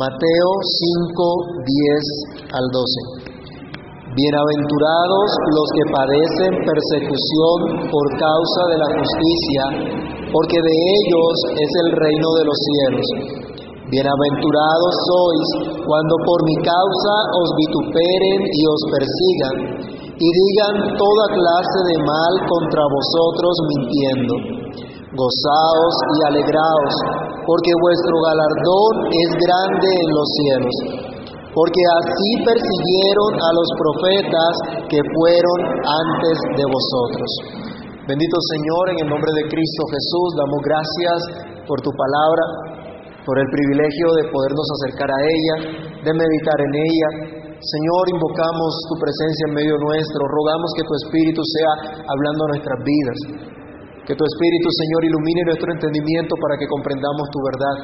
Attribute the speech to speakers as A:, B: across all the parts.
A: Mateo 5, 10 al 12. Bienaventurados los que padecen persecución por causa de la justicia, porque de ellos es el reino de los cielos. Bienaventurados sois cuando por mi causa os vituperen y os persigan, y digan toda clase de mal contra vosotros mintiendo. Gozaos y alegraos, porque vuestro galardón es grande en los cielos porque así persiguieron a los profetas que fueron antes de vosotros. Bendito Señor, en el nombre de Cristo Jesús, damos gracias por tu palabra, por el privilegio de podernos acercar a ella, de meditar en ella. Señor, invocamos tu presencia en medio nuestro, rogamos que tu Espíritu sea hablando a nuestras vidas, que tu Espíritu, Señor, ilumine nuestro entendimiento para que comprendamos tu verdad.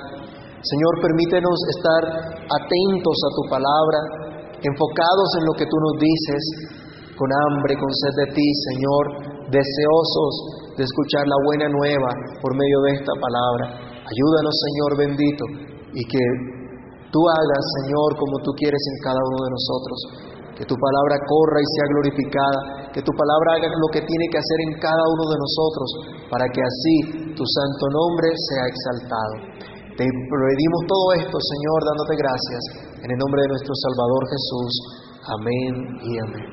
A: Señor, permítenos estar atentos a tu palabra, enfocados en lo que tú nos dices, con hambre, con sed de ti, Señor, deseosos de escuchar la buena nueva por medio de esta palabra. Ayúdanos, Señor bendito, y que tú hagas, Señor, como tú quieres en cada uno de nosotros. Que tu palabra corra y sea glorificada, que tu palabra haga lo que tiene que hacer en cada uno de nosotros, para que así tu santo nombre sea exaltado. Te pedimos todo esto, Señor, dándote gracias, en el nombre de nuestro Salvador Jesús. Amén y amén.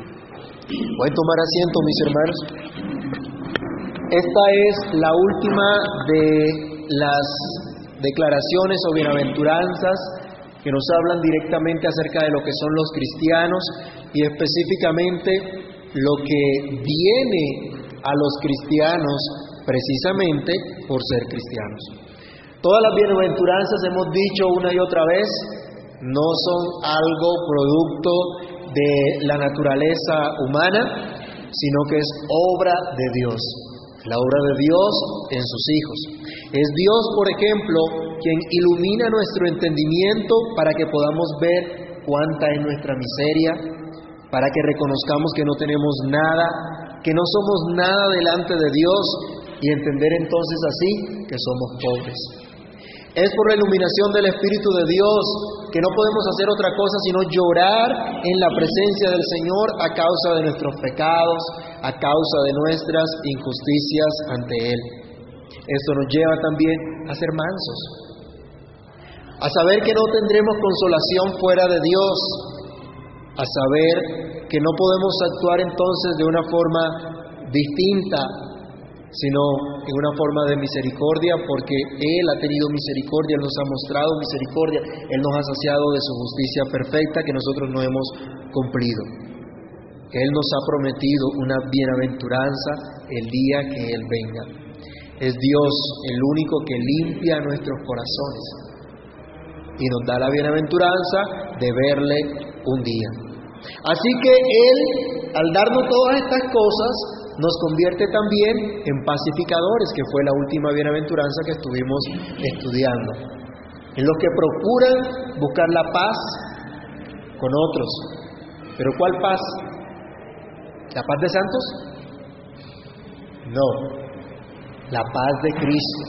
A: Pueden tomar asiento, mis hermanos. Esta es la última de las declaraciones o bienaventuranzas que nos hablan directamente acerca de lo que son los cristianos y específicamente lo que viene a los cristianos precisamente por ser cristianos. Todas las bienaventuranzas, hemos dicho una y otra vez, no son algo producto de la naturaleza humana, sino que es obra de Dios, la obra de Dios en sus hijos. Es Dios, por ejemplo, quien ilumina nuestro entendimiento para que podamos ver cuánta es nuestra miseria, para que reconozcamos que no tenemos nada, que no somos nada delante de Dios y entender entonces así que somos pobres. Es por la iluminación del Espíritu de Dios que no podemos hacer otra cosa sino llorar en la presencia del Señor a causa de nuestros pecados, a causa de nuestras injusticias ante Él. Esto nos lleva también a ser mansos, a saber que no tendremos consolación fuera de Dios, a saber que no podemos actuar entonces de una forma distinta sino en una forma de misericordia, porque Él ha tenido misericordia, Él nos ha mostrado misericordia, Él nos ha saciado de su justicia perfecta que nosotros no hemos cumplido. Él nos ha prometido una bienaventuranza el día que Él venga. Es Dios el único que limpia nuestros corazones y nos da la bienaventuranza de verle un día. Así que Él, al darnos todas estas cosas, nos convierte también en pacificadores, que fue la última bienaventuranza que estuvimos estudiando. En los que procuran buscar la paz con otros. ¿Pero cuál paz? ¿La paz de santos? No, la paz de Cristo.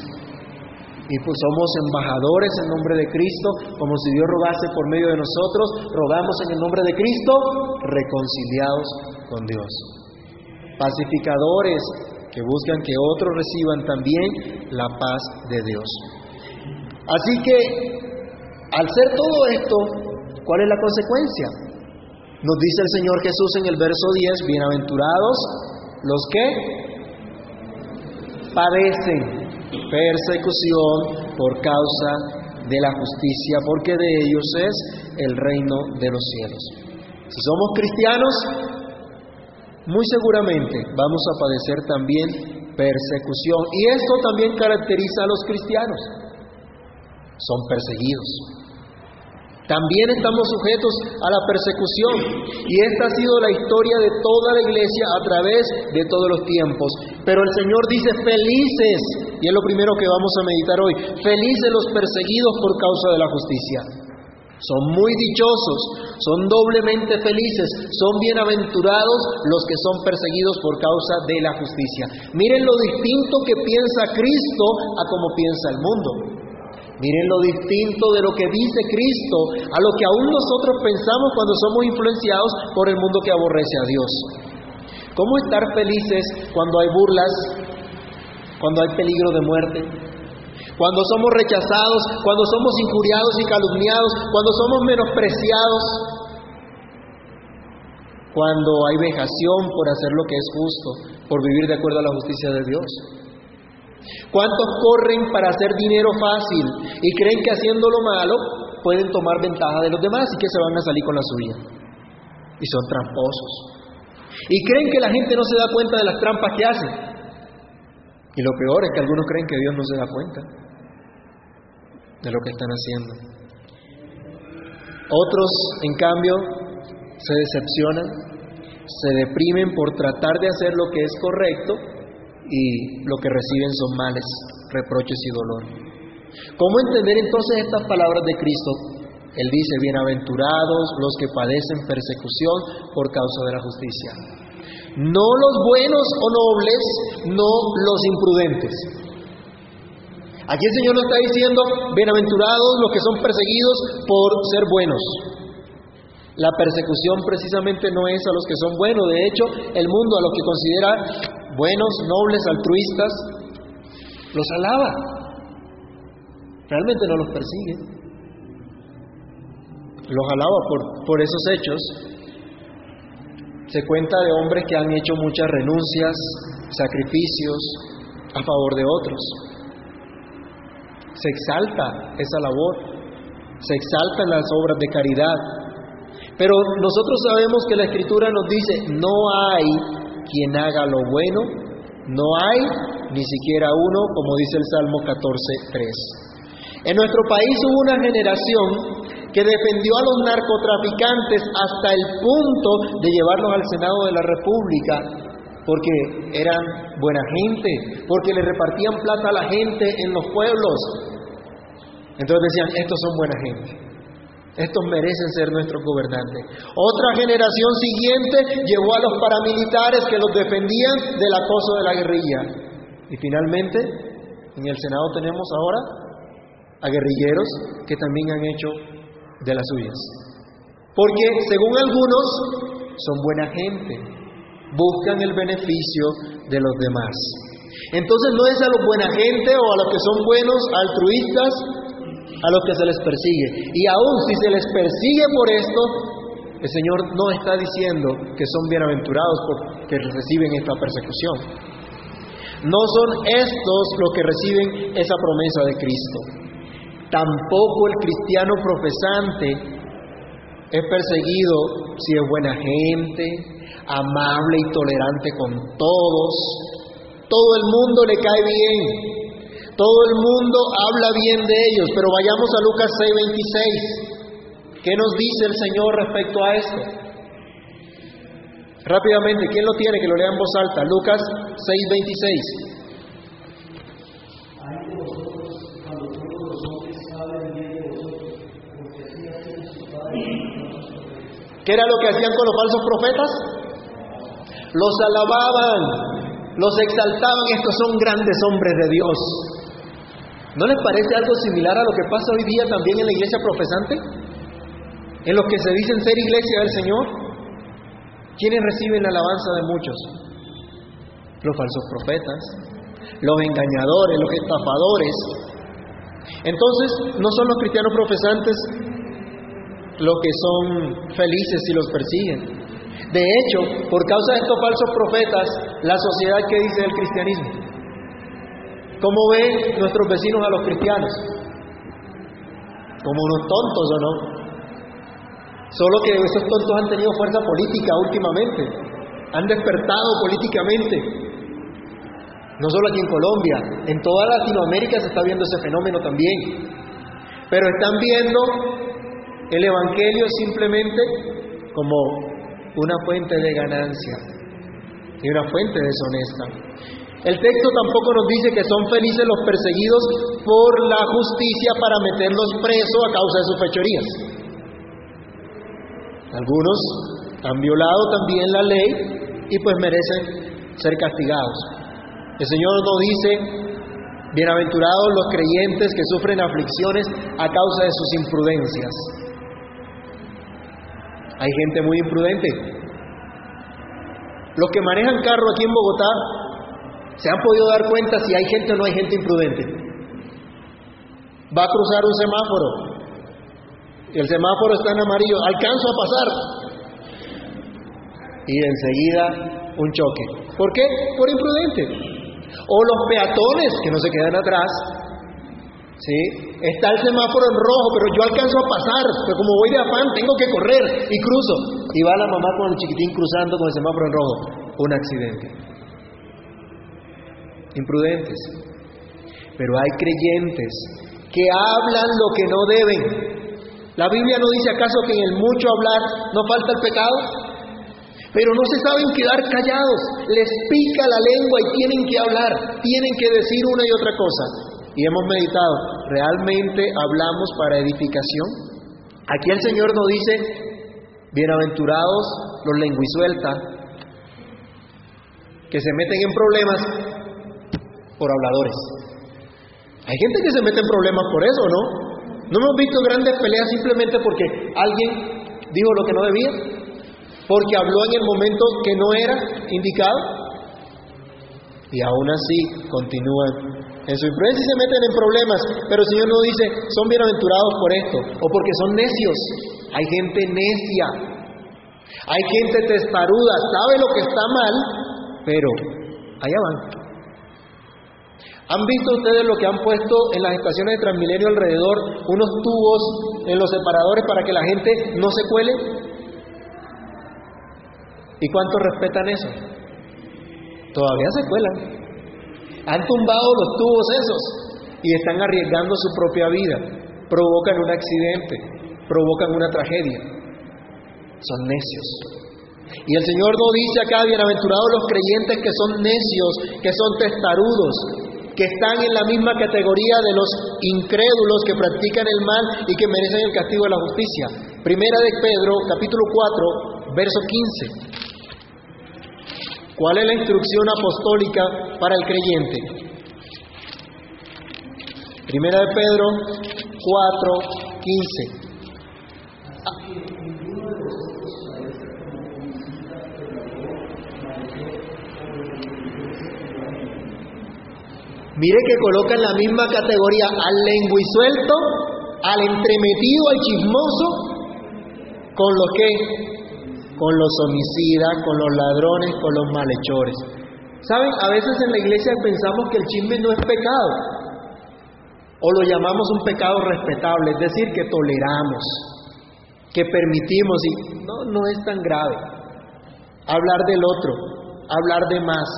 A: Y pues somos embajadores en nombre de Cristo, como si Dios rogase por medio de nosotros, rogamos en el nombre de Cristo, reconciliados con Dios pacificadores que buscan que otros reciban también la paz de Dios. Así que, al ser todo esto, ¿cuál es la consecuencia? Nos dice el Señor Jesús en el verso 10, bienaventurados los que padecen persecución por causa de la justicia, porque de ellos es el reino de los cielos. Si somos cristianos, muy seguramente vamos a padecer también persecución. Y esto también caracteriza a los cristianos. Son perseguidos. También estamos sujetos a la persecución. Y esta ha sido la historia de toda la iglesia a través de todos los tiempos. Pero el Señor dice, felices, y es lo primero que vamos a meditar hoy, felices los perseguidos por causa de la justicia son muy dichosos, son doblemente felices, son bienaventurados los que son perseguidos por causa de la justicia. Miren lo distinto que piensa Cristo a como piensa el mundo. Miren lo distinto de lo que dice Cristo a lo que aún nosotros pensamos cuando somos influenciados por el mundo que aborrece a Dios. ¿Cómo estar felices cuando hay burlas, cuando hay peligro de muerte, cuando somos rechazados, cuando somos injuriados y calumniados, cuando somos menospreciados, cuando hay vejación por hacer lo que es justo, por vivir de acuerdo a la justicia de Dios? ¿Cuántos corren para hacer dinero fácil y creen que haciendo lo malo pueden tomar ventaja de los demás y que se van a salir con la suya? Y son tramposos. Y creen que la gente no se da cuenta de las trampas que hacen. Y lo peor es que algunos creen que Dios no se da cuenta de lo que están haciendo. Otros, en cambio, se decepcionan, se deprimen por tratar de hacer lo que es correcto y lo que reciben son males, reproches y dolor. ¿Cómo entender entonces estas palabras de Cristo? Él dice, bienaventurados los que padecen persecución por causa de la justicia. No los buenos o nobles, no los imprudentes. Aquí el Señor nos está diciendo, bienaventurados los que son perseguidos por ser buenos. La persecución precisamente no es a los que son buenos, de hecho el mundo a los que considera buenos, nobles, altruistas, los alaba. Realmente no los persigue. Los alaba por, por esos hechos. Se cuenta de hombres que han hecho muchas renuncias, sacrificios a favor de otros. Se exalta esa labor, se exaltan las obras de caridad. Pero nosotros sabemos que la Escritura nos dice, no hay quien haga lo bueno, no hay ni siquiera uno, como dice el Salmo 14.3. En nuestro país hubo una generación que defendió a los narcotraficantes hasta el punto de llevarlos al Senado de la República, porque eran buena gente, porque le repartían plata a la gente en los pueblos. Entonces decían, estos son buena gente. Estos merecen ser nuestros gobernantes. Otra generación siguiente llevó a los paramilitares que los defendían del acoso de la guerrilla. Y finalmente, en el Senado tenemos ahora a guerrilleros que también han hecho de las suyas. Porque, según algunos, son buena gente, buscan el beneficio de los demás. Entonces no es a los buena gente o a los que son buenos, altruistas, a los que se les persigue. Y aún si se les persigue por esto, el Señor no está diciendo que son bienaventurados porque reciben esta persecución. No son estos los que reciben esa promesa de Cristo. Tampoco el cristiano profesante es perseguido si es buena gente, amable y tolerante con todos. Todo el mundo le cae bien, todo el mundo habla bien de ellos, pero vayamos a Lucas 6:26. ¿Qué nos dice el Señor respecto a esto? Rápidamente, ¿quién lo tiene? Que lo lea en voz alta. Lucas 6:26. ¿Qué era lo que hacían con los falsos profetas? Los alababan, los exaltaban, estos son grandes hombres de Dios. ¿No les parece algo similar a lo que pasa hoy día también en la iglesia profesante? En los que se dicen ser iglesia del Señor. ¿Quiénes reciben la alabanza de muchos? Los falsos profetas, los engañadores, los estafadores. Entonces, no son los cristianos profesantes los que son felices si los persiguen. De hecho, por causa de estos falsos profetas, la sociedad que dice del cristianismo ¿Cómo ven nuestros vecinos a los cristianos? ¿Como unos tontos o no? Solo que esos tontos han tenido fuerza política últimamente, han despertado políticamente. No solo aquí en Colombia, en toda Latinoamérica se está viendo ese fenómeno también. Pero están viendo el Evangelio simplemente como una fuente de ganancia y una fuente deshonesta. El texto tampoco nos dice que son felices los perseguidos por la justicia para meterlos presos a causa de sus fechorías. Algunos han violado también la ley y pues merecen ser castigados. El Señor nos dice, Bienaventurados los creyentes que sufren aflicciones a causa de sus imprudencias. Hay gente muy imprudente. Los que manejan carro aquí en Bogotá se han podido dar cuenta si hay gente o no hay gente imprudente. Va a cruzar un semáforo. El semáforo está en amarillo. Alcanzo a pasar. Y enseguida un choque. ¿Por qué? Por imprudente. O los peatones que no se quedan atrás. ¿Sí? Está el semáforo en rojo, pero yo alcanzo a pasar, pero como voy de afán, tengo que correr y cruzo. Y va la mamá con el chiquitín cruzando con el semáforo en rojo. Un accidente. Imprudentes. Pero hay creyentes que hablan lo que no deben. La Biblia no dice acaso que en el mucho hablar no falta el pecado. Pero no se saben quedar callados, les pica la lengua y tienen que hablar, tienen que decir una y otra cosa. Y hemos meditado, ¿realmente hablamos para edificación? Aquí el Señor nos dice, bienaventurados los lenguisueltas, que se meten en problemas por habladores. Hay gente que se mete en problemas por eso, ¿no? No hemos visto grandes peleas simplemente porque alguien dijo lo que no debía porque habló en el momento que no era indicado. Y aún así continúan en su imprudencia y se meten en problemas. Pero el Señor no dice, son bienaventurados por esto, o porque son necios. Hay gente necia, hay gente testaruda, sabe lo que está mal, pero allá van. ¿Han visto ustedes lo que han puesto en las estaciones de Transmilenio alrededor? Unos tubos en los separadores para que la gente no se cuele. ¿Y cuántos respetan eso? Todavía se cuelan. Han tumbado los tubos esos y están arriesgando su propia vida. Provocan un accidente, provocan una tragedia. Son necios. Y el Señor no dice acá, bienaventurados los creyentes que son necios, que son testarudos, que están en la misma categoría de los incrédulos que practican el mal y que merecen el castigo de la justicia. Primera de Pedro, capítulo 4, verso 15. ¿Cuál es la instrucción apostólica para el creyente? Primera de Pedro 4, 15. Mire que coloca en la misma categoría al lenguisuelto, al entremetido, al chismoso, con lo que con los homicidas, con los ladrones, con los malhechores. ¿Saben? A veces en la iglesia pensamos que el chisme no es pecado, o lo llamamos un pecado respetable, es decir, que toleramos, que permitimos, y no, no es tan grave. Hablar del otro, hablar de más.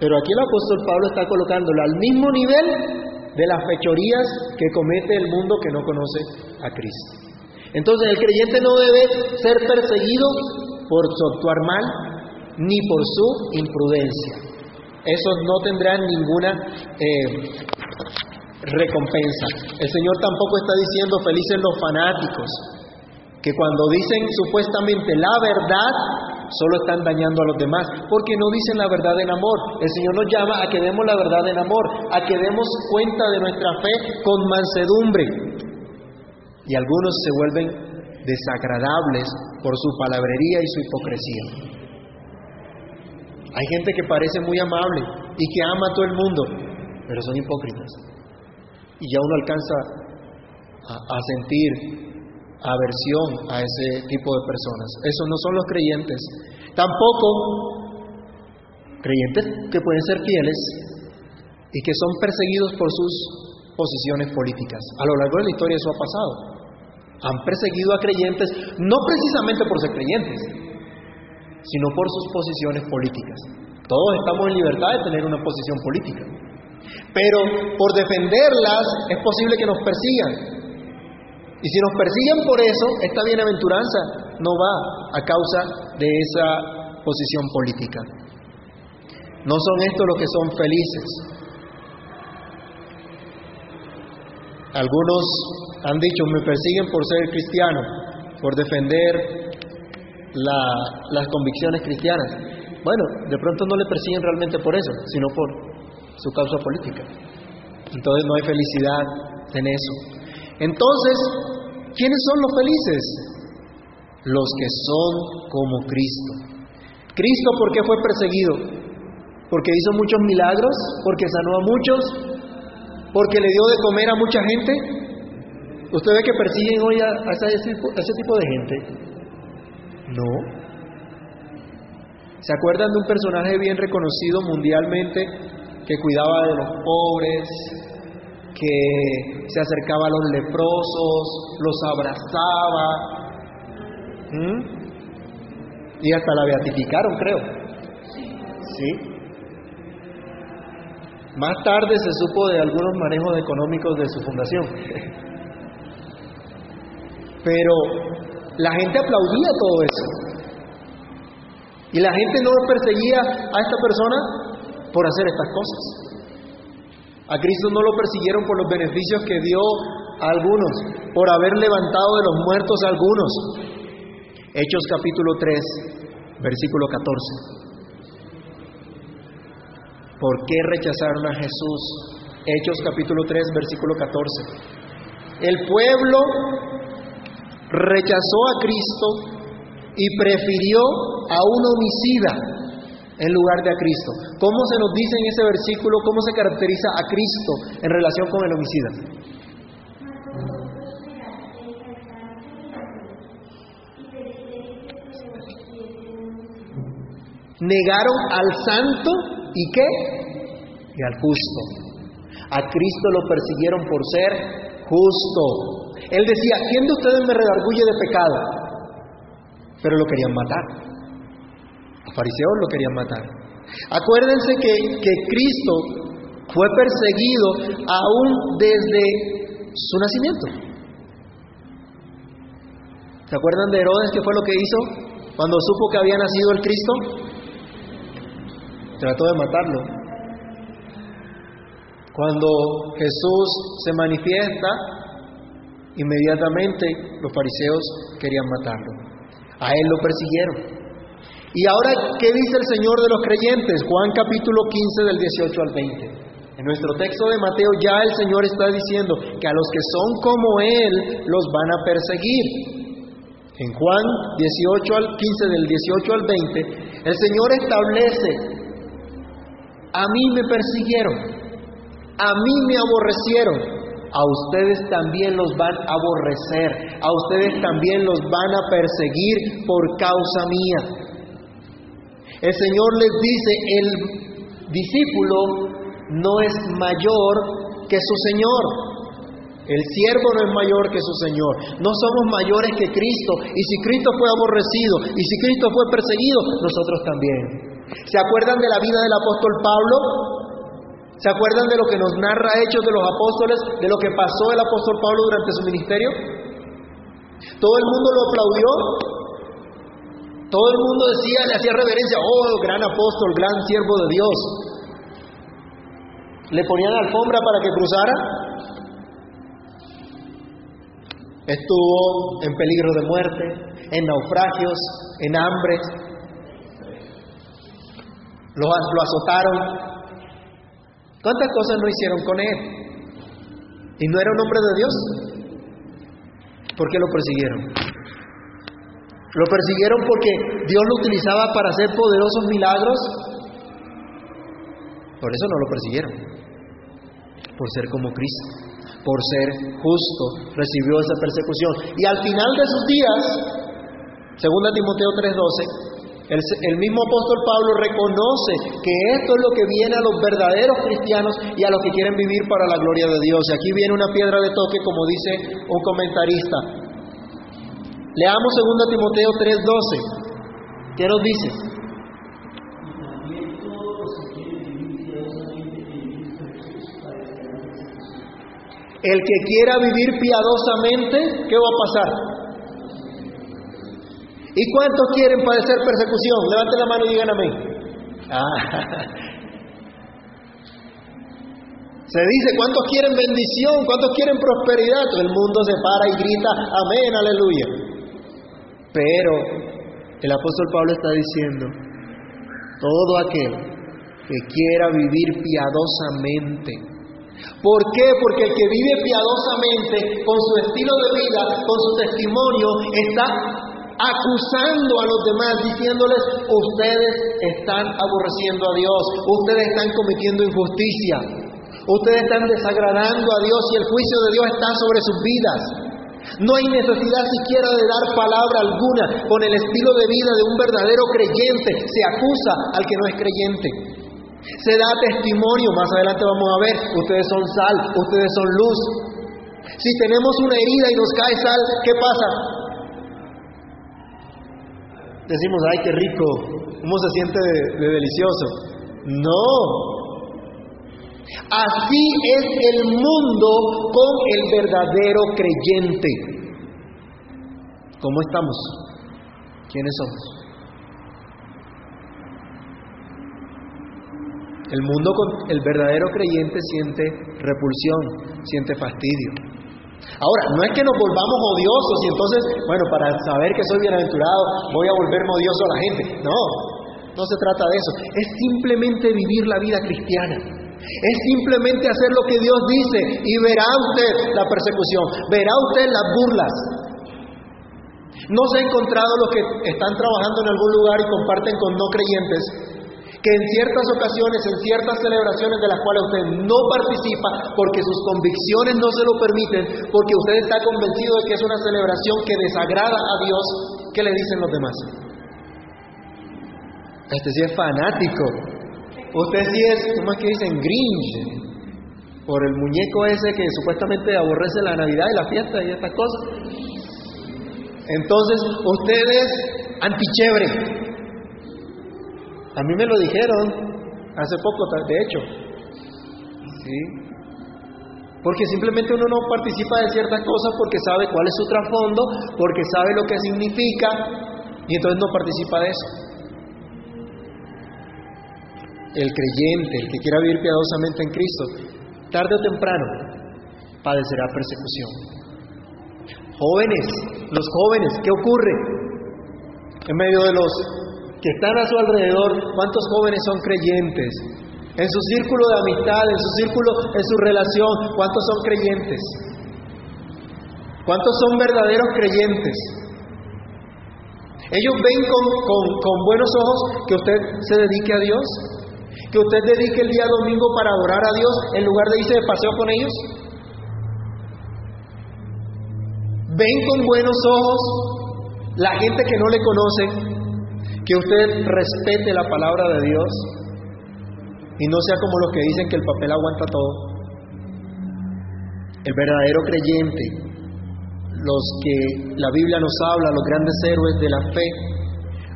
A: Pero aquí el apóstol Pablo está colocándolo al mismo nivel de las fechorías que comete el mundo que no conoce a Cristo. Entonces el creyente no debe ser perseguido por su actuar mal ni por su imprudencia. Esos no tendrán ninguna eh, recompensa. El Señor tampoco está diciendo felices los fanáticos, que cuando dicen supuestamente la verdad, solo están dañando a los demás, porque no dicen la verdad en amor. El Señor nos llama a que demos la verdad en amor, a que demos cuenta de nuestra fe con mansedumbre, y algunos se vuelven desagradables por su palabrería y su hipocresía. Hay gente que parece muy amable y que ama a todo el mundo, pero son hipócritas. Y ya uno alcanza a, sentir aversión a ese tipo de personas. Esos no son los creyentes. Tampoco creyentes que pueden ser fieles y que son perseguidos por sus posiciones políticas. A lo largo de la historia eso ha pasado. Han perseguido a creyentes no precisamente por ser creyentes, sino por sus posiciones políticas. Todos estamos en libertad de tener una posición política. Pero por defenderlas es posible que nos persigan. Y si nos persiguen por eso, esta bienaventuranza no va a causa de esa posición política. No son estos los que son felices. Algunos han dicho, me persiguen por ser cristiano, por defender las convicciones cristianas. Bueno, de pronto no le persiguen realmente por eso, sino por, su causa política. Entonces no hay felicidad en eso. Entonces, ¿quiénes son los felices? Los que son como Cristo. Cristo, ¿por qué fue perseguido? Porque hizo muchos milagros, porque sanó a muchos, porque le dio de comer a mucha gente. ¿Usted ve que persiguen hoy a, ese, a ese tipo de gente? No. ¿Se acuerdan de un personaje bien reconocido mundialmente que cuidaba de los pobres, que se acercaba a los leprosos, los abrazaba. Y hasta la beatificaron, creo. Sí. Más tarde se supo de algunos manejos económicos de su fundación. Pero la gente aplaudía todo eso. Y la gente no perseguía a esta persona por hacer estas cosas. A Cristo no lo persiguieron por los beneficios que dio a algunos, por haber levantado de los muertos a algunos. Hechos capítulo 3, versículo 14. ¿Por qué rechazaron a Jesús? Hechos capítulo 3, versículo 14. El pueblo rechazó a Cristo y prefirió a un homicida en lugar de a Cristo. ¿Cómo se nos dice en ese versículo, cómo se caracteriza a Cristo en relación con el homicida? Negaron al santo y qué? Y al justo. A Cristo lo persiguieron por ser justo. Él decía, ¿quién de ustedes me redarguye de pecado? Pero lo querían matar fariseos lo querían matar. Acuérdense que, que Cristo fue perseguido aún desde su nacimiento. ¿Se acuerdan de Herodes qué fue lo que hizo cuando supo que había nacido el Cristo? Trató de matarlo. Cuando Jesús se manifiesta, inmediatamente los fariseos querían matarlo. A él lo persiguieron. Y ahora, ¿qué dice el Señor de los creyentes? Juan capítulo 15 del 18 al 20. En nuestro texto de Mateo ya el Señor está diciendo que a los que son como Él los van a perseguir. En Juan 18 al 15 del 18 al 20, el Señor establece, a mí me persiguieron, a mí me aborrecieron, a ustedes también los van a aborrecer, a ustedes también los van a perseguir por causa mía. El Señor les dice, el discípulo no es mayor que su Señor. El siervo no es mayor que su Señor. No somos mayores que Cristo. Y si Cristo fue aborrecido y si Cristo fue perseguido, nosotros también. ¿Se acuerdan de la vida del apóstol Pablo? ¿Se acuerdan de lo que nos narra Hechos de los Apóstoles, de lo que pasó el apóstol Pablo durante su ministerio? Todo el mundo lo aplaudió, todo el mundo decía, le hacía reverencia, oh, gran apóstol, gran siervo de Dios. Le ponían alfombra para que cruzara. Estuvo en peligro de muerte, en naufragios, en hambre. Lo, azotaron. ¿Cuántas cosas no hicieron con él? ¿Y no era un hombre de Dios? ¿Por qué lo persiguieron? Lo persiguieron porque Dios lo utilizaba para hacer poderosos milagros. Por eso no lo persiguieron. Por ser como Cristo, por ser justo, recibió esa persecución. Y al final de sus días, 2 Timoteo 3:12, el, mismo apóstol Pablo reconoce que esto es lo que viene a los verdaderos cristianos y a los que quieren vivir para la gloria de Dios. Y aquí viene una piedra de toque, como dice un comentarista. Leamos 2 Timoteo 3:12. ¿Qué nos dice? El que quiera vivir piadosamente, ¿qué va a pasar? ¿Y cuántos quieren padecer persecución? Levanten la mano y digan amén. Ah. Se dice, ¿cuántos quieren bendición? ¿Cuántos quieren prosperidad? Todo el mundo se para y grita, amén, aleluya. Pero el apóstol Pablo está diciendo, todo aquel que quiera vivir piadosamente. ¿Por qué? Porque el que vive piadosamente, con su estilo de vida, con su testimonio, está acusando a los demás, diciéndoles, ustedes están aborreciendo a Dios, ustedes están cometiendo injusticia, ustedes están desagradando a Dios y el juicio de Dios está sobre sus vidas. No hay necesidad siquiera de dar palabra alguna. Con el estilo de vida de un verdadero creyente se acusa al que no es creyente. Se da testimonio, más adelante vamos a ver, ustedes son sal, ustedes son luz. Si tenemos una herida y nos cae sal, ¿qué pasa? Decimos, ay, qué rico, ¿cómo se siente de, delicioso? No, Así es el mundo con el verdadero creyente. ¿Cómo estamos? ¿Quiénes somos? El mundo con el verdadero creyente siente repulsión, siente fastidio. Ahora, no es que nos volvamos odiosos y entonces, bueno, para saber que soy bienaventurado voy a volverme odioso a la gente. No, no se trata de eso. Es simplemente vivir la vida cristiana. Es simplemente hacer lo que Dios dice y verá usted la persecución, verá usted las burlas. ¿No se ha encontrado los que están trabajando en algún lugar y comparten con no creyentes que en ciertas ocasiones, en ciertas celebraciones de las cuales usted no participa porque sus convicciones no se lo permiten, porque usted está convencido de que es una celebración que desagrada a Dios, ¿qué le dicen los demás? Este sí es fanático. Usted sí es, ¿cómo es que dicen? Grinch. Por el muñeco ese que supuestamente aborrece la Navidad y la fiesta y estas cosas. Entonces, usted es antichévere. A mí me lo dijeron hace poco, de hecho. ¿Sí? Porque simplemente uno no participa de ciertas cosas porque sabe cuál es su trasfondo, porque sabe lo que significa y entonces no participa de eso. El creyente, el que quiera vivir piadosamente en Cristo, tarde o temprano padecerá persecución. Jóvenes, los jóvenes, ¿qué ocurre? En medio de los que están a su alrededor, ¿cuántos jóvenes son creyentes? En su círculo de amistad, en su círculo, en su relación, ¿cuántos son creyentes? ¿Cuántos son verdaderos creyentes? Ellos ven con, buenos ojos que usted se dedique a Dios, que usted dedique el día domingo para adorar a Dios en lugar de irse de paseo con ellos. Ven con buenos ojos la gente que no le conoce, que usted respete la palabra de Dios y no sea como los que dicen que el papel aguanta todo. El verdadero creyente, los que la Biblia nos habla, los grandes héroes de la fe,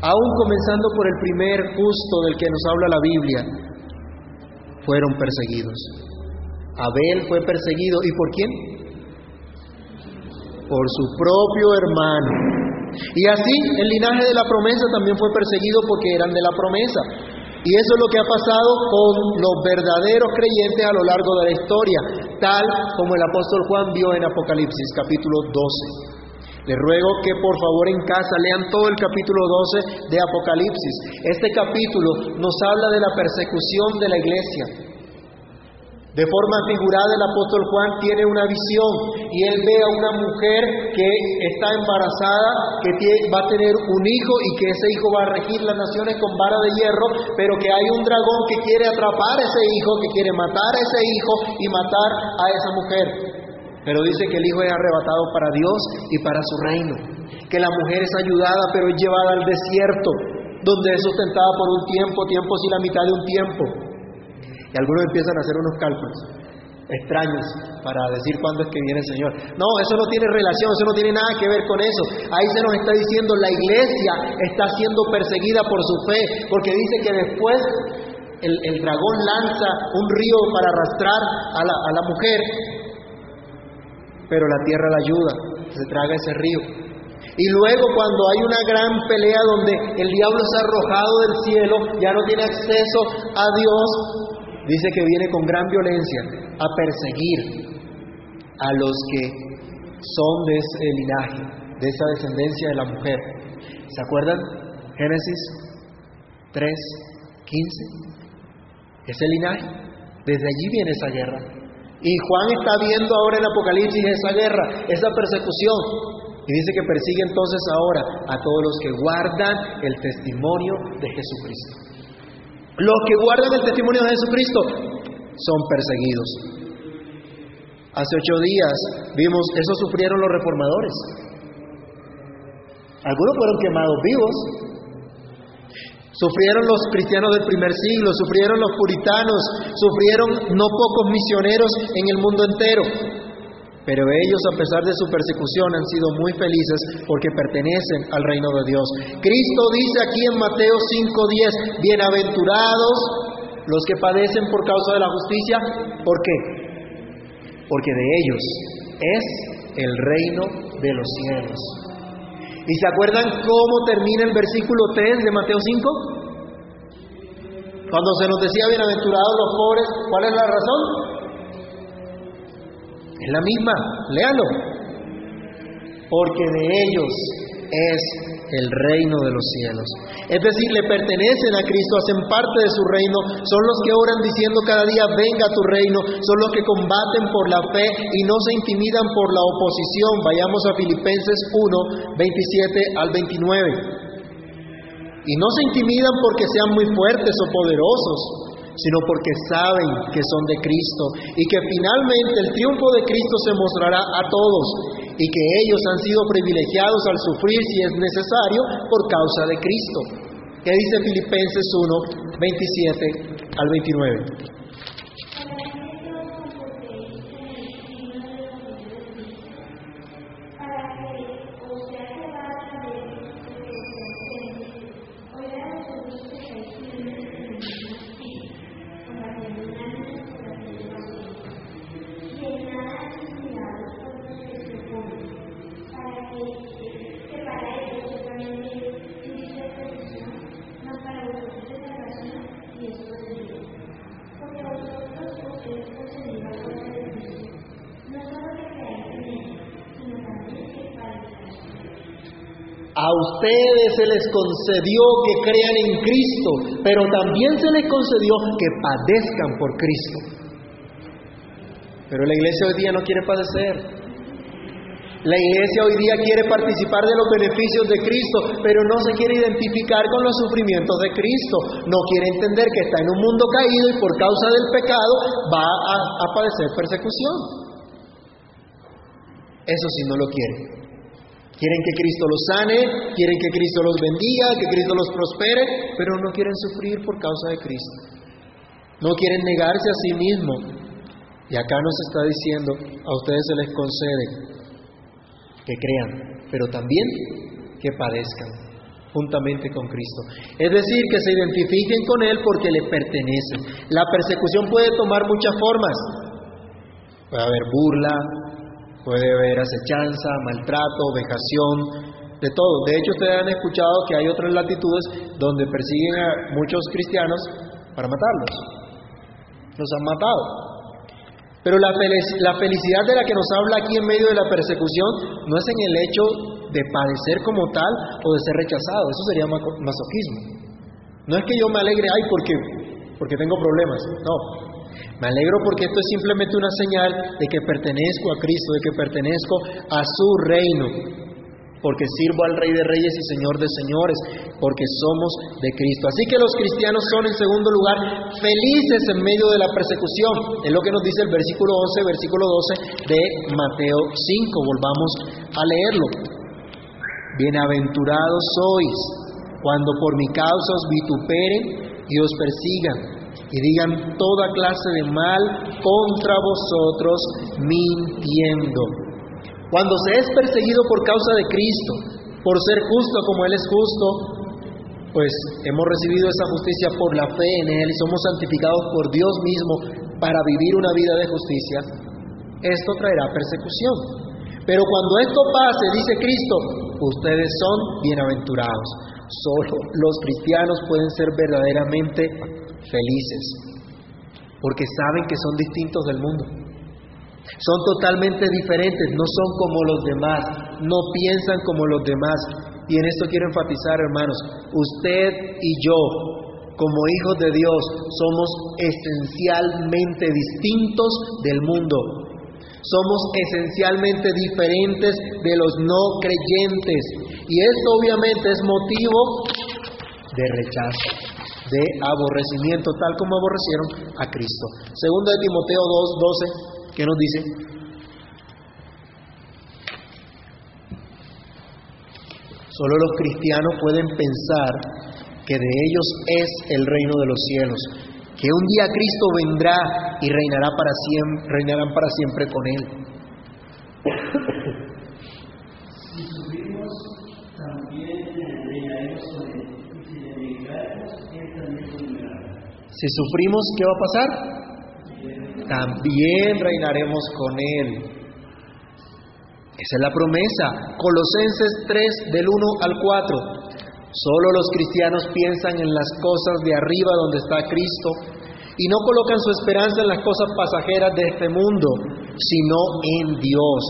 A: aún comenzando por el primer justo del que nos habla la Biblia, fueron perseguidos. Abel fue perseguido. ¿Y por quién? Por su propio hermano. Y así el linaje de la promesa también fue perseguido porque eran de la promesa. Y eso es lo que ha pasado con los verdaderos creyentes a lo largo de la historia, tal como el apóstol Juan vio en Apocalipsis capítulo 12. Les ruego que por favor en casa lean todo el capítulo 12 de Apocalipsis. Este capítulo nos habla de la persecución de la iglesia, de forma figurada el apóstol Juan tiene una visión y él ve a una mujer que está embarazada, que va a tener un hijo y que ese hijo va a regir las naciones con vara de hierro, pero que hay un dragón que quiere atrapar a ese hijo, que quiere matar a ese hijo y matar a esa mujer. Pero dice que el hijo es arrebatado para Dios y para su reino, que la mujer es ayudada pero es llevada al desierto, donde es sustentada por un tiempo, tiempo y la mitad de un tiempo. Y algunos empiezan a hacer unos cálculos extraños para decir cuándo es que viene el Señor. No, eso no tiene relación, eso no tiene nada que ver con eso. Ahí se nos está diciendo la iglesia está siendo perseguida por su fe, porque dice que después el, dragón lanza un río para arrastrar a la, a la mujer, pero la tierra la ayuda, se traga ese río. Y luego cuando hay una gran pelea donde el diablo es arrojado del cielo, ya no tiene acceso a Dios, dice que viene con gran violencia a perseguir a los que son de ese linaje, de esa descendencia de la mujer. ¿Se acuerdan? Génesis 3, 15. ese linaje. Desde allí viene esa guerra. Y Juan está viendo ahora en Apocalipsis esa guerra, esa persecución. Y dice que persigue entonces ahora a todos los que guardan el testimonio de Jesucristo. Los que guardan el testimonio de Jesucristo son perseguidos. Hace ocho días vimos, eso sufrieron los reformadores. Algunos fueron quemados vivos, Sufrieron los cristianos del primer siglo, sufrieron los puritanos, sufrieron no pocos misioneros en el mundo entero. Pero ellos, a pesar de su persecución, han sido muy felices porque pertenecen al reino de Dios. Cristo dice aquí en Mateo 5:10, bienaventurados los que padecen por causa de la justicia. ¿Por qué? Porque de ellos es el reino de los cielos. ¿Y se acuerdan cómo termina el versículo 3 de Mateo 5? Cuando se nos decía bienaventurados los pobres, ¿cuál es la razón? Es la misma, léalo. Porque de ellos es el reino de los cielos. Es decir, le pertenecen a Cristo, hacen parte de su reino, son los que oran diciendo cada día, venga tu reino, son los que combaten por la fe y no se intimidan por la oposición. Vayamos a Filipenses 1, 27 al 29. Y no se intimidan porque sean muy fuertes o poderosos, sino porque saben que son de Cristo y que finalmente el triunfo de Cristo se mostrará a todos y que ellos han sido privilegiados al sufrir si es necesario por causa de Cristo. ¿Qué dice Filipenses 1, 27 al 29? Concedió que crean en Cristo, pero también se les concedió que padezcan por Cristo. Pero la iglesia hoy día no quiere padecer. La iglesia hoy día quiere participar de los beneficios de Cristo, pero no se quiere identificar con los sufrimientos de Cristo. No quiere entender que está en un mundo caído y por causa del pecado va a, a padecer persecución. Eso sí no lo quiere. Quieren que Cristo los sane, quieren que Cristo los bendiga, que Cristo los prospere, pero no quieren sufrir por causa de Cristo. No quieren negarse a sí mismo. Y acá nos está diciendo, a ustedes se les concede que crean, pero también que padezcan juntamente con Cristo. Es decir, que se identifiquen con Él porque le pertenecen. La persecución puede tomar muchas formas. Puede haber burla, Puede haber acechanza, maltrato, vejación, de todo. De hecho, ustedes han escuchado que hay otras latitudes donde persiguen a muchos cristianos para matarlos. Los han matado. Pero la, felicidad de la que nos habla aquí en medio de la persecución no es en el hecho de padecer como tal o de ser rechazado. Eso sería masoquismo. No es que yo me alegre, ay, porque, porque tengo problemas. No, me alegro porque esto es simplemente una señal de que pertenezco a Cristo, de que pertenezco a su reino, porque sirvo al Rey de Reyes y Señor de Señores, porque somos de Cristo. Así que los cristianos son, en segundo lugar, felices en medio de la persecución. Es lo que nos dice el versículo 11, versículo 12 de Mateo 5. Volvamos a leerlo. Bienaventurados sois cuando por mi causa os vituperen y os persigan y digan toda clase de mal contra vosotros mintiendo. Cuando se es perseguido por causa de Cristo, por ser justo como Él es justo, pues hemos recibido esa justicia por la fe en Él y somos santificados por Dios mismo para vivir una vida de justicia, esto traerá persecución. Pero cuando esto pase, dice Cristo, ustedes son bienaventurados. Solo los cristianos pueden ser verdaderamente felices, porque saben que son distintos del mundo. Son totalmente diferentes, no son como los demás, no piensan como los demás. Y en esto quiero enfatizar, hermanos, usted y yo como hijos de Dios, somos esencialmente distintos del mundo. Somos esencialmente diferentes de los no creyentes. Y esto obviamente es motivo de rechazo, de aborrecimiento, tal como aborrecieron a Cristo. Segundo de Timoteo 2, 12, ¿qué nos dice? Solo los cristianos pueden pensar que de ellos es el reino de los cielos, que un día Cristo vendrá y reinará para siempre, reinarán para siempre con él.
B: Si
A: sufrimos, ¿qué va a pasar? También reinaremos con él. Esa es la promesa. Colosenses 3 del 1 al 4. Solo los cristianos piensan en las cosas de arriba donde está Cristo y no colocan su esperanza en las cosas pasajeras de este mundo, sino en Dios.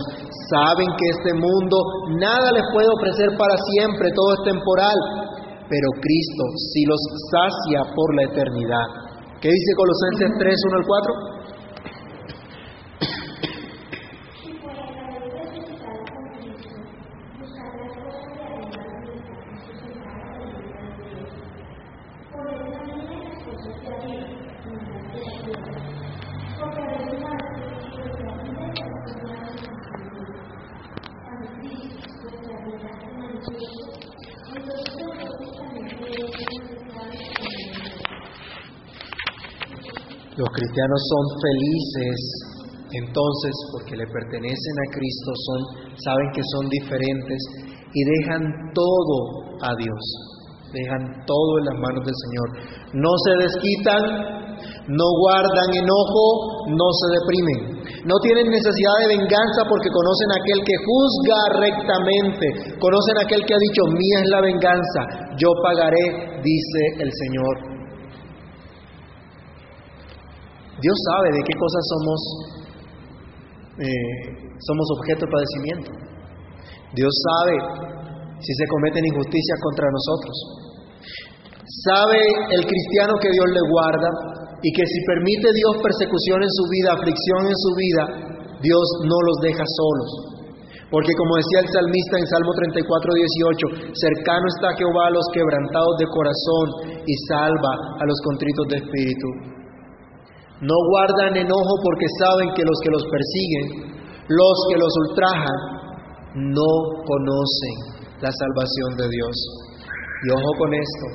A: Saben que este mundo nada les puede ofrecer para siempre, todo es temporal, pero Cristo sí los sacia por la eternidad. ¿Qué dice Colosenses 3, 1 al 4? Los cristianos son felices entonces porque le pertenecen a Cristo, son, saben que son diferentes y dejan todo a Dios, dejan todo en las manos del Señor. No se desquitan, no guardan enojo, no se deprimen. No tienen necesidad de venganza porque conocen a aquel que juzga rectamente, conocen a aquel que ha dicho, mía es la venganza, yo pagaré, dice el Señor. Dios sabe de qué cosas somos, eh, somos objeto de padecimiento. Dios sabe si se cometen injusticias contra nosotros. Sabe el cristiano que Dios le guarda y que si permite Dios persecución en su vida, aflicción en su vida, Dios no los deja solos. Porque como decía el salmista en Salmo 34, 18, cercano está Jehová a los quebrantados de corazón y salva a los contritos de espíritu. No guardan enojo porque saben que los que los persiguen, los que los ultrajan, no conocen la salvación de Dios. Y ojo con esto,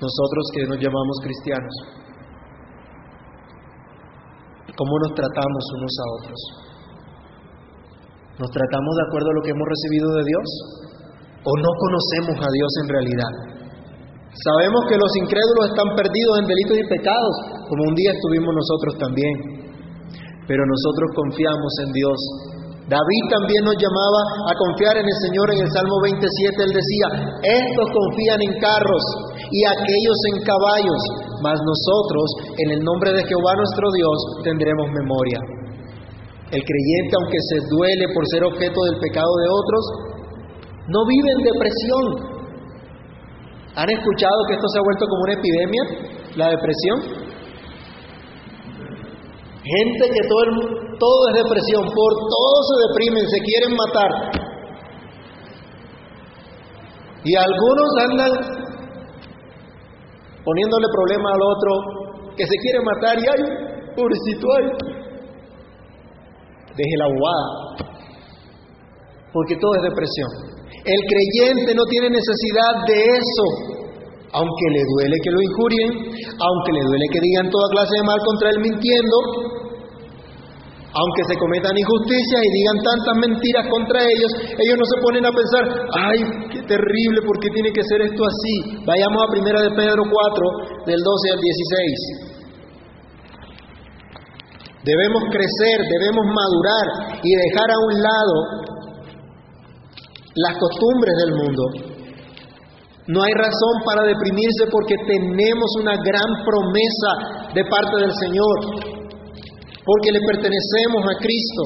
A: nosotros que nos llamamos cristianos, ¿cómo nos tratamos unos a otros? ¿Nos tratamos de acuerdo a lo que hemos recibido de Dios? ¿O no conocemos a Dios en realidad? Sabemos que los incrédulos están perdidos en delitos y pecados, como un día estuvimos nosotros también. Pero nosotros confiamos en Dios. David también nos llamaba a confiar en el Señor en el Salmo 27. Él decía, estos confían en carros y aquellos en caballos, mas nosotros en el nombre de Jehová nuestro Dios tendremos memoria. El creyente, aunque se duele por ser objeto del pecado de otros, no vive en depresión, ¿Han escuchado que esto se ha vuelto como una epidemia, la depresión? Gente que todo, es depresión, por todo se deprimen, se quieren matar. Y algunos andan poniéndole problema al otro que se quiere matar y ay, pobrecito, ay. Deje la bobada, porque todo es depresión. El creyente no tiene necesidad de eso, aunque le duele que lo injurien, aunque le duele que digan toda clase de mal contra él mintiendo, aunque se cometan injusticias y digan tantas mentiras contra ellos, ellos no se ponen a pensar, ay, qué terrible, ¿por qué tiene que ser esto así? Vayamos a primera de Pedro 4, del 12 al 16. Debemos crecer, debemos madurar y dejar a un lado las costumbres del mundo. No hay razón para deprimirse porque tenemos una gran promesa de parte del Señor, porque le pertenecemos a Cristo.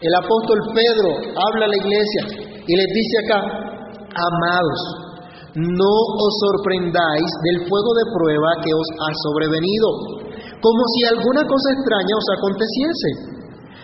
A: El apóstol Pedro habla a la iglesia y les dice acá, amados, no os sorprendáis del fuego de prueba que os ha sobrevenido, como si alguna cosa extraña os aconteciese,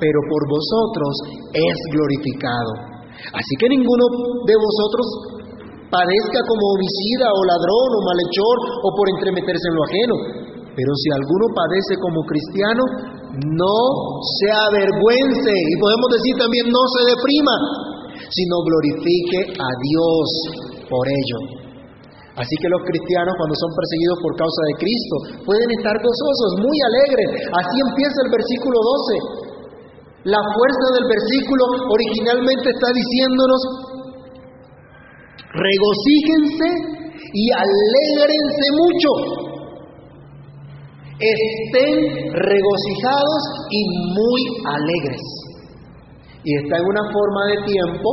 A: pero por vosotros es glorificado. Así que ninguno de vosotros padezca como homicida o ladrón o malhechor o por entremeterse en lo ajeno. Pero si alguno padece como cristiano, no se avergüence y podemos decir también no se deprima, sino glorifique a Dios por ello. Así que los cristianos cuando son perseguidos por causa de Cristo pueden estar gozosos, muy alegres. Así empieza el versículo 12. La fuerza del versículo originalmente está diciéndonos, regocíjense y alégrense mucho. Estén regocijados y muy alegres. Y está en una forma de tiempo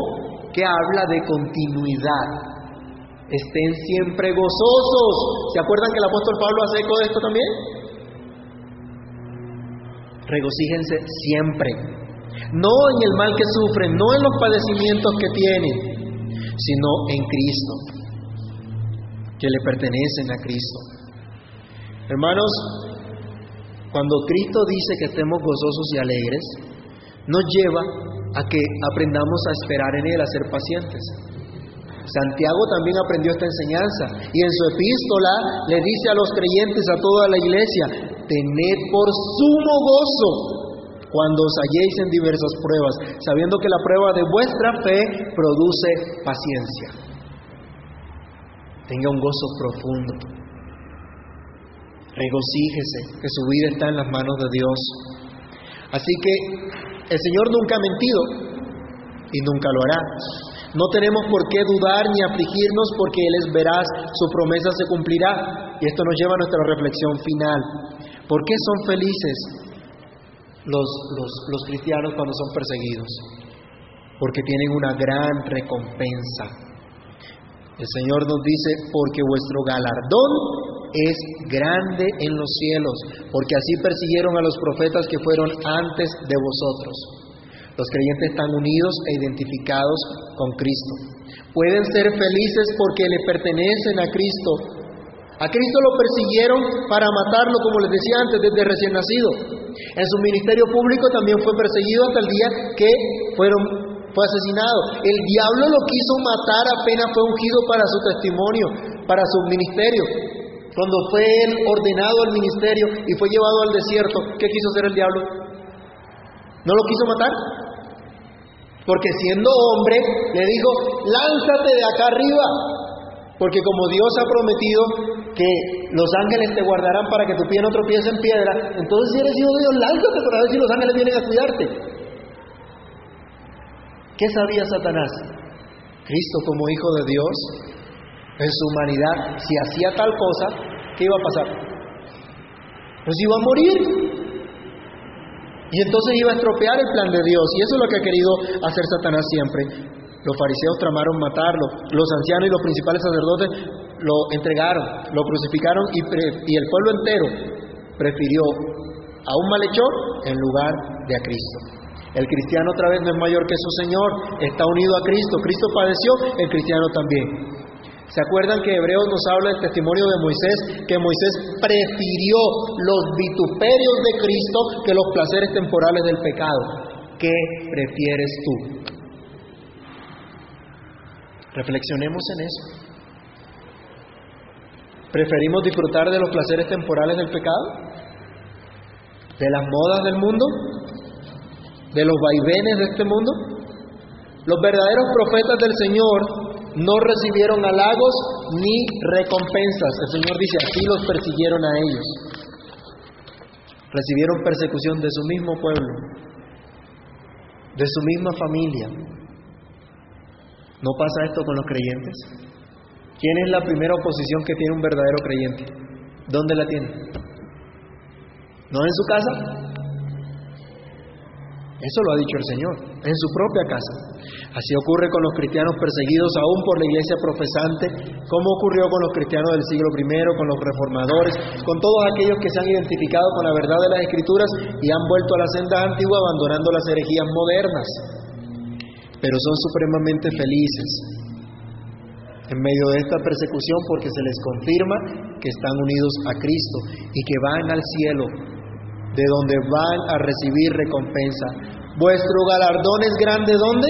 A: que habla de continuidad. Estén siempre gozosos. ¿Se acuerdan que el apóstol Pablo hace eco de esto también? Regocíjense siempre. No en el mal que sufren, no en los padecimientos que tienen, sino en Cristo, que le pertenecen a Cristo. Hermanos, cuando Cristo dice que estemos gozosos y alegres, nos lleva a que aprendamos a esperar en Él, a ser pacientes. Santiago también aprendió esta enseñanza y en su epístola le dice a los creyentes, a toda la iglesia, tened por sumo gozo cuando os halléis en diversas pruebas, sabiendo que la prueba de vuestra fe produce paciencia. Tenga un gozo profundo. Regocíjese que su vida está en las manos de Dios. Así que el Señor nunca ha mentido y nunca lo hará. No tenemos por qué dudar ni afligirnos porque Él es veraz, su promesa se cumplirá. Y esto nos lleva a nuestra reflexión final. ¿Por qué son felices los, los cristianos cuando son perseguidos? Porque tienen una gran recompensa. El Señor nos dice, porque vuestro galardón es grande en los cielos, porque así persiguieron a los profetas que fueron antes de vosotros. Los creyentes están unidos e identificados con Cristo. Pueden ser felices porque le pertenecen a Cristo. A Cristo lo persiguieron para matarlo, como les decía antes, desde recién nacido. En su ministerio público también fue perseguido hasta el día que fueron, fue asesinado. El diablo lo quiso matar apenas fue ungido para su testimonio, para su ministerio. Cuando fue ordenado al ministerio y fue llevado al desierto, ¿qué quiso hacer el diablo? ¿No lo quiso matar? Porque siendo hombre le dijo, lánzate de acá arriba, porque como Dios ha prometido que los ángeles te guardarán para que tu pie no tropiece en piedra, entonces si eres hijo de Dios, lánzate para ver si los ángeles vienen a cuidarte. ¿Qué sabía Satanás? Cristo como hijo de Dios en su humanidad, si hacía tal cosa, ¿qué iba a pasar? Pues iba a morir. Y entonces iba a estropear el plan de Dios. Y eso es lo que ha querido hacer Satanás siempre. Los fariseos tramaron matarlo. Los ancianos y los principales sacerdotes lo entregaron, lo crucificaron y, y el pueblo entero prefirió a un malhechor en lugar de a Cristo. El cristiano otra vez no es mayor que su Señor, está unido a Cristo. Cristo padeció, el cristiano también. ¿Se acuerdan que Hebreos nos habla del testimonio de Moisés? Que Moisés prefirió los vituperios de Cristo que los placeres temporales del pecado. ¿Qué prefieres tú? Reflexionemos en eso. ¿Preferimos disfrutar de los placeres temporales del pecado? ¿De las modas del mundo? ¿De los vaivenes de este mundo? Los verdaderos profetas del Señor no recibieron halagos ni recompensas. El Señor dice, así los persiguieron a ellos. Recibieron persecución de su mismo pueblo, de su misma familia. ¿No pasa esto con los creyentes? ¿Quién es la primera oposición que tiene un verdadero creyente? ¿Dónde la tiene? ¿No en su casa? Eso lo ha dicho el Señor, en su propia casa. Así ocurre con los cristianos perseguidos aún por la iglesia profesante, como ocurrió con los cristianos del siglo I, con los reformadores, con todos aquellos que se han identificado con la verdad de las Escrituras y han vuelto a la senda antigua abandonando las herejías modernas. Pero son supremamente felices en medio de esta persecución porque se les confirma que están unidos a Cristo y que van al cielo, de donde van a recibir recompensa. Vuestro galardón es grande, ¿dónde?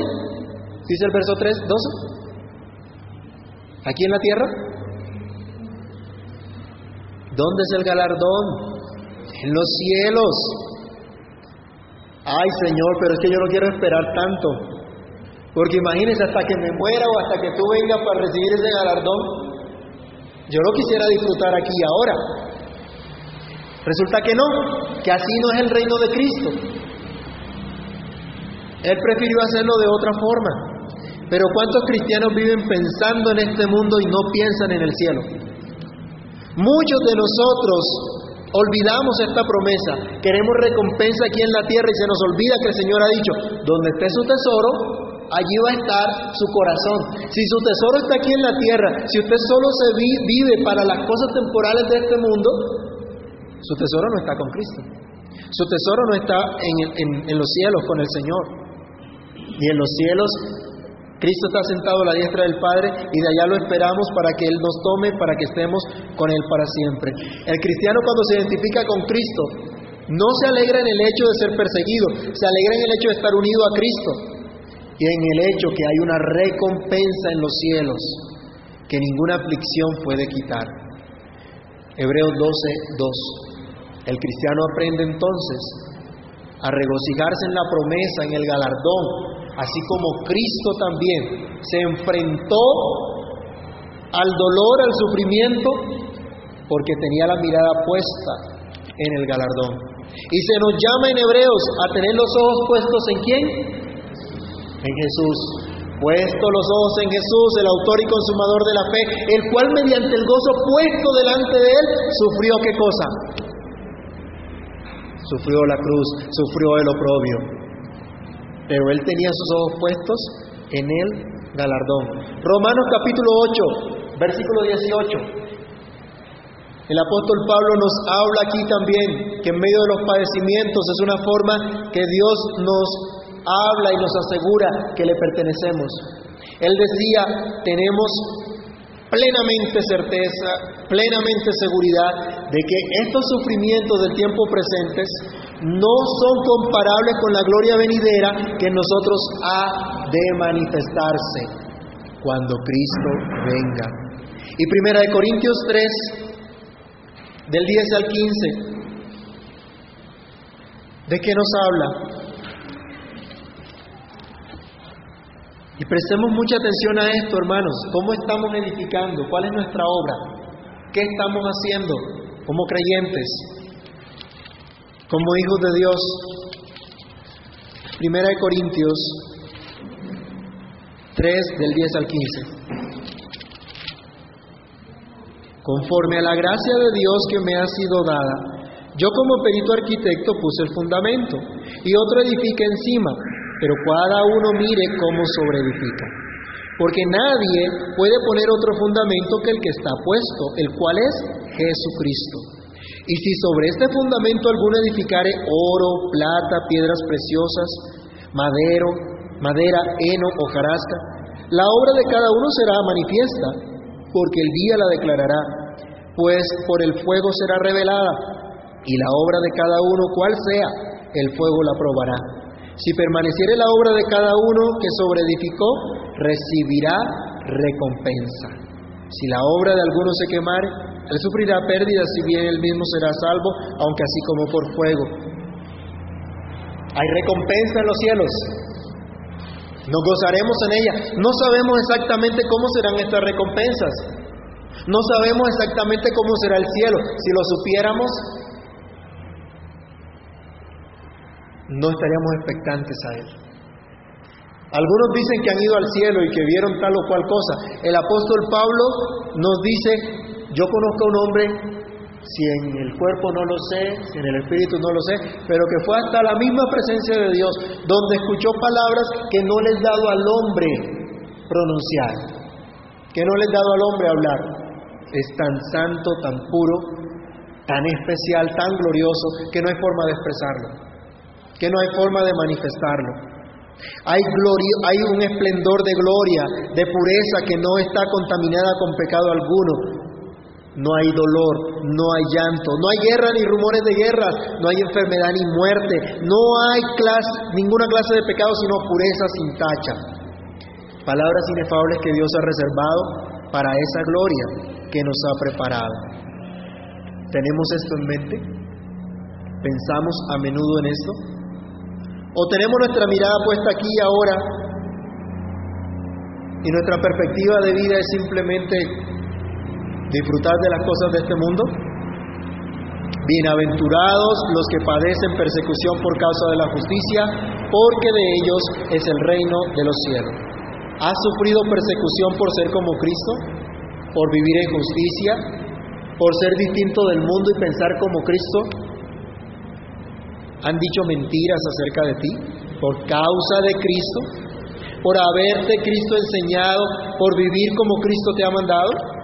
A: Dice el verso 3, 12. ¿Aquí en la tierra? ¿Dónde es el galardón? En los cielos. Ay Señor, pero es que yo no quiero esperar tanto. Porque imagínense hasta que me muera o hasta que tú vengas para recibir ese galardón. Yo lo quisiera disfrutar aquí y ahora. Resulta que no, que así no es el reino de Cristo. Él prefirió hacerlo de otra forma. Pero ¿cuántos cristianos viven pensando en este mundo y no piensan en el cielo? Muchos de nosotros olvidamos esta promesa, queremos recompensa aquí en la tierra y se nos olvida que el Señor ha dicho, donde esté su tesoro, allí va a estar su corazón. Si su tesoro está aquí en la tierra, si usted solo se vive para las cosas temporales de este mundo, su tesoro no está con Cristo. Su tesoro no está en, los cielos con el Señor. Y en los cielos Cristo está sentado a la diestra del Padre y de allá lo esperamos para que Él nos tome, para que estemos con Él para siempre. El cristiano cuando se identifica con Cristo no se alegra en el hecho de ser perseguido, se alegra en el hecho de estar unido a Cristo y en el hecho que hay una recompensa en los cielos que ninguna aflicción puede quitar. Hebreos 12, 2. El cristiano aprende entonces a regocijarse en la promesa, en el galardón, así como Cristo también se enfrentó al dolor, al sufrimiento, porque tenía la mirada puesta en el galardón. Y se nos llama en Hebreos a tener los ojos puestos en quién? en Jesús. Puesto los ojos en Jesús, el autor y consumador de la fe, el cual mediante el gozo puesto delante de él, sufrió qué cosa? Sufrió la cruz, sufrió el oprobio. Pero él tenía sus ojos puestos en el galardón. Romanos capítulo 8, versículo 18. El apóstol Pablo nos habla aquí también que en medio de los padecimientos es una forma que Dios nos habla y nos asegura que le pertenecemos. Él decía, tenemos plenamente certeza, plenamente seguridad de que estos sufrimientos del tiempo presentes no son comparables con la gloria venidera que en nosotros ha de manifestarse cuando Cristo venga. Y primera de Corintios 3, del 10 al 15, ¿de qué nos habla? Y prestemos mucha atención a esto, hermanos. ¿Cómo estamos edificando? ¿Cuál es nuestra obra? ¿Qué estamos haciendo como creyentes? Como hijos de Dios. Primera de Corintios 3 del 10 al 15. Conforme a la gracia de Dios que me ha sido dada, yo como perito arquitecto puse el fundamento y otro edifica encima pero cada uno mire cómo sobreedifica. Porque nadie puede poner otro fundamento que el que está puesto, el cual es Jesucristo. Y si sobre este fundamento alguno edificare oro, plata, piedras preciosas, madero, madera, heno, o jarasca, la obra de cada uno será manifiesta, porque el día la declarará, pues por el fuego será revelada, y la obra de cada uno, cual sea, el fuego la probará. Si permaneciere la obra de cada uno que sobreedificó, recibirá recompensa. Si la obra de alguno se quemare, él sufrirá pérdida, si bien él mismo será salvo, aunque así como por fuego. Hay recompensa en los cielos. Nos gozaremos en ella. No sabemos exactamente cómo serán estas recompensas. No sabemos exactamente cómo será el cielo. Si lo supiéramos, no estaríamos expectantes a Él. Algunos dicen que han ido al cielo y que vieron tal o cual cosa. El apóstol Pablo nos dice, yo conozco a un hombre, si en el cuerpo no lo sé, si en el espíritu no lo sé, pero que fue hasta la misma presencia de Dios, donde escuchó palabras que no les dado al hombre pronunciar, que no les dado al hombre hablar. Es tan santo, tan puro, tan especial, tan glorioso, que no hay forma de expresarlo, que no hay forma de manifestarlo. Hay, gloria, hay un esplendor de gloria, de pureza que no está contaminada con pecado alguno. No hay dolor, no hay llanto, no hay guerra ni rumores de guerra, no hay enfermedad ni muerte, no hay clase, ninguna clase de pecado sino pureza sin tacha. Palabras inefables que Dios ha reservado para esa gloria que nos ha preparado. ¿Tenemos esto en mente? ¿Pensamos a menudo en esto? ¿O tenemos nuestra mirada puesta aquí y ahora y nuestra perspectiva de vida es simplemente disfrutar de las cosas de este mundo? Bienaventurados los que padecen persecución por causa de la justicia, porque de ellos es el reino de los cielos. ¿Has sufrido persecución por ser como Cristo? ¿Por vivir en justicia? ¿Por ser distinto del mundo y pensar como Cristo? Han dicho mentiras acerca de ti por causa de Cristo, por haberte Cristo enseñado, por vivir como Cristo te ha mandado?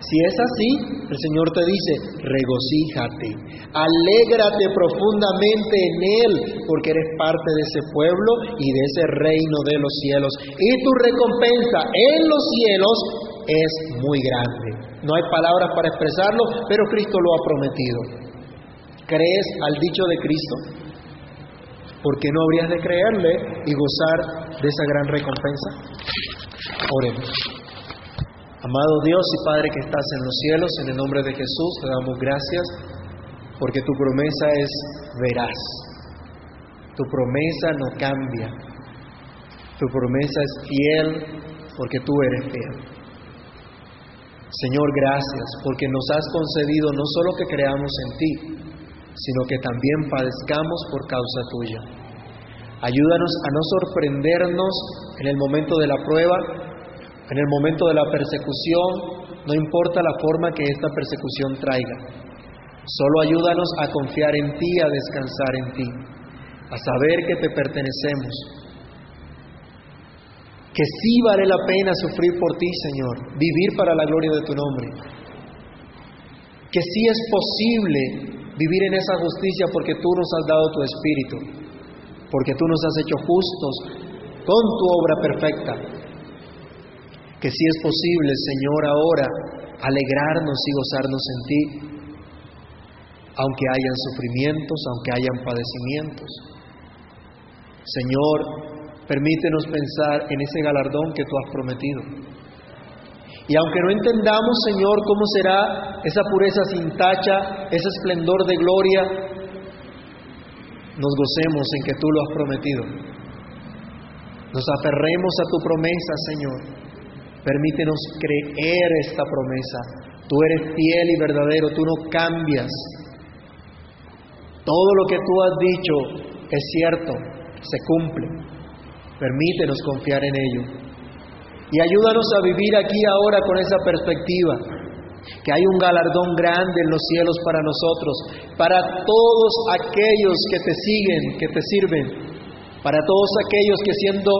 A: Si es así, el Señor te dice, regocíjate, alégrate profundamente en Él, porque eres parte de ese pueblo y de ese reino de los cielos. Y tu recompensa en los cielos es muy grande. No hay palabras para expresarlo, pero Cristo lo ha prometido. ¿Crees al dicho de Cristo? Porque no habrías de creerle y gozar de esa gran recompensa? Oremos. Amado Dios y Padre que estás en los cielos, en el nombre de Jesús te damos gracias porque tu promesa es veraz. Tu promesa no cambia. Tu promesa es fiel porque tú eres fiel. Señor, gracias porque nos has concedido no solo que creamos en ti, sino que también padezcamos por causa tuya. Ayúdanos a no sorprendernos en el momento de la prueba, en el momento de la persecución, no importa la forma que esta persecución traiga. Solo ayúdanos a confiar en ti, a descansar en ti, a saber que te pertenecemos, que sí vale la pena sufrir por ti, Señor, vivir para la gloria de tu nombre, que sí es posible vivir en esa justicia porque tú nos has dado tu espíritu, porque tú nos has hecho justos con tu obra perfecta. Que si es posible, Señor, ahora alegrarnos y gozarnos en ti, aunque hayan sufrimientos, aunque hayan padecimientos. Señor, permítenos pensar en ese galardón que tú has prometido y aunque no entendamos, Señor, cómo será esa pureza sin tacha, ese esplendor de gloria, nos gocemos en que tú lo has prometido. Nos aferremos a tu promesa, Señor. Permítenos creer esta promesa. Tú eres fiel y verdadero, tú no cambias. Todo lo que tú has dicho es cierto, se cumple. Permítenos confiar en ello. Y ayúdanos a vivir aquí ahora con esa perspectiva, que hay un galardón grande en los cielos para nosotros, para todos aquellos que te siguen, que te sirven, para todos aquellos que siendo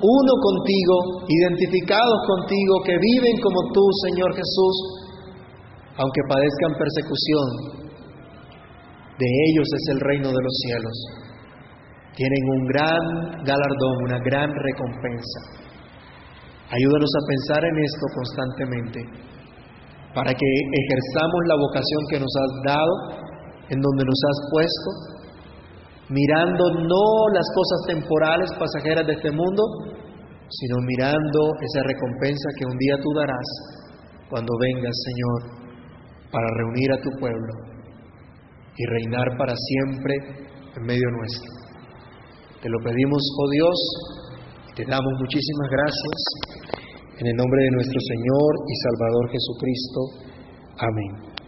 A: uno contigo, identificados contigo, que viven como tú, Señor Jesús, aunque padezcan persecución, de ellos es el reino de los cielos. Tienen un gran galardón, una gran recompensa. Ayúdanos a pensar en esto constantemente, para que ejerzamos la vocación que nos has dado, en donde nos has puesto, mirando no las cosas temporales, pasajeras de este mundo, sino mirando esa recompensa que un día tú darás cuando vengas, Señor, para reunir a tu pueblo y reinar para siempre en medio nuestro. Te lo pedimos, oh Dios, te damos muchísimas gracias en el nombre de nuestro Señor y Salvador Jesucristo. Amén.